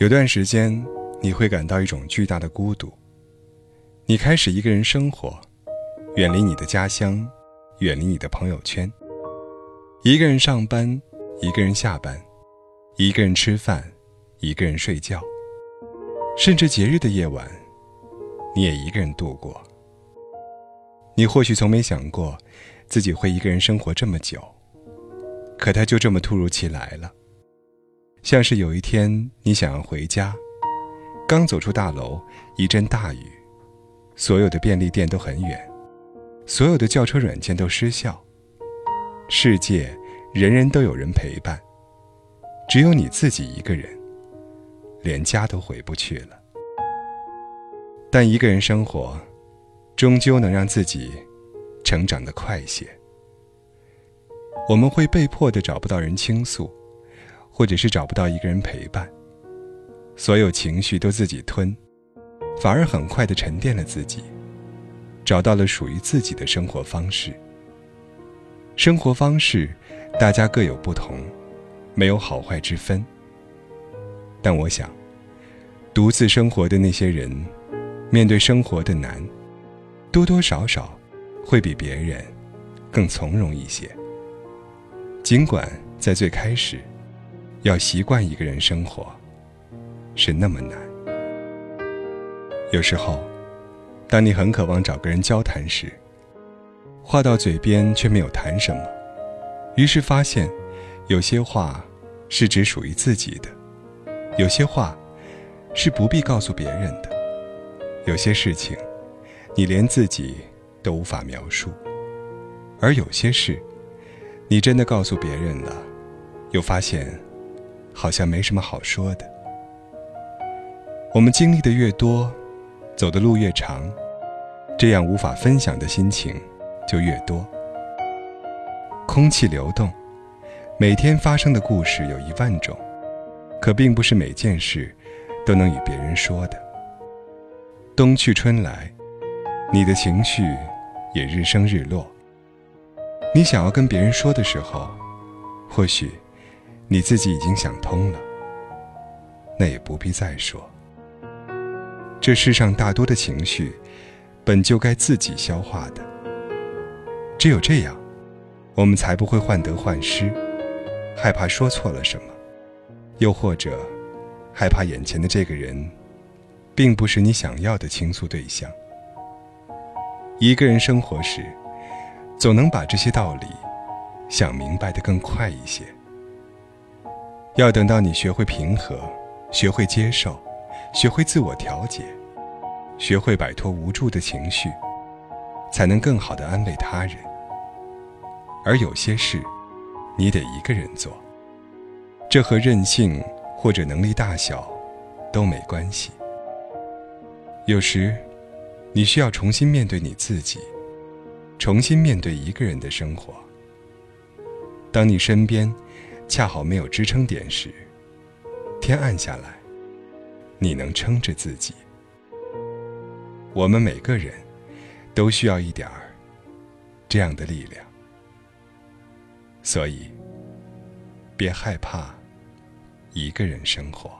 有段时间，你会感到一种巨大的孤独。你开始一个人生活，远离你的家乡，远离你的朋友圈，一个人上班，一个人下班，一个人吃饭，一个人睡觉，甚至节日的夜晚，你也一个人度过。你或许从没想过，自己会一个人生活这么久，可它就这么突如其来了。像是有一天你想要回家，刚走出大楼，一阵大雨，所有的便利店都很远，所有的叫车软件都失效。世界人人都有人陪伴，只有你自己一个人，连家都回不去了。但一个人生活。终究能让自己成长得快些。我们会被迫的找不到人倾诉，或者是找不到一个人陪伴，所有情绪都自己吞，反而很快的沉淀了自己，找到了属于自己的生活方式。生活方式，大家各有不同，没有好坏之分。但我想，独自生活的那些人，面对生活的难。多多少少会比别人更从容一些。尽管在最开始，要习惯一个人生活是那么难。有时候，当你很渴望找个人交谈时，话到嘴边却没有谈什么，于是发现，有些话是只属于自己的，有些话是不必告诉别人的，有些事情。你连自己都无法描述，而有些事，你真的告诉别人了，又发现好像没什么好说的。我们经历的越多，走的路越长，这样无法分享的心情就越多。空气流动，每天发生的故事有一万种，可并不是每件事都能与别人说的。冬去春来。你的情绪也日升日落。你想要跟别人说的时候，或许你自己已经想通了，那也不必再说。这世上大多的情绪，本就该自己消化的。只有这样，我们才不会患得患失，害怕说错了什么，又或者害怕眼前的这个人，并不是你想要的倾诉对象。一个人生活时，总能把这些道理想明白的更快一些。要等到你学会平和，学会接受，学会自我调节，学会摆脱无助的情绪，才能更好的安慰他人。而有些事，你得一个人做，这和任性或者能力大小都没关系。有时。你需要重新面对你自己，重新面对一个人的生活。当你身边恰好没有支撑点时，天暗下来，你能撑着自己。我们每个人都需要一点儿这样的力量，所以别害怕一个人生活。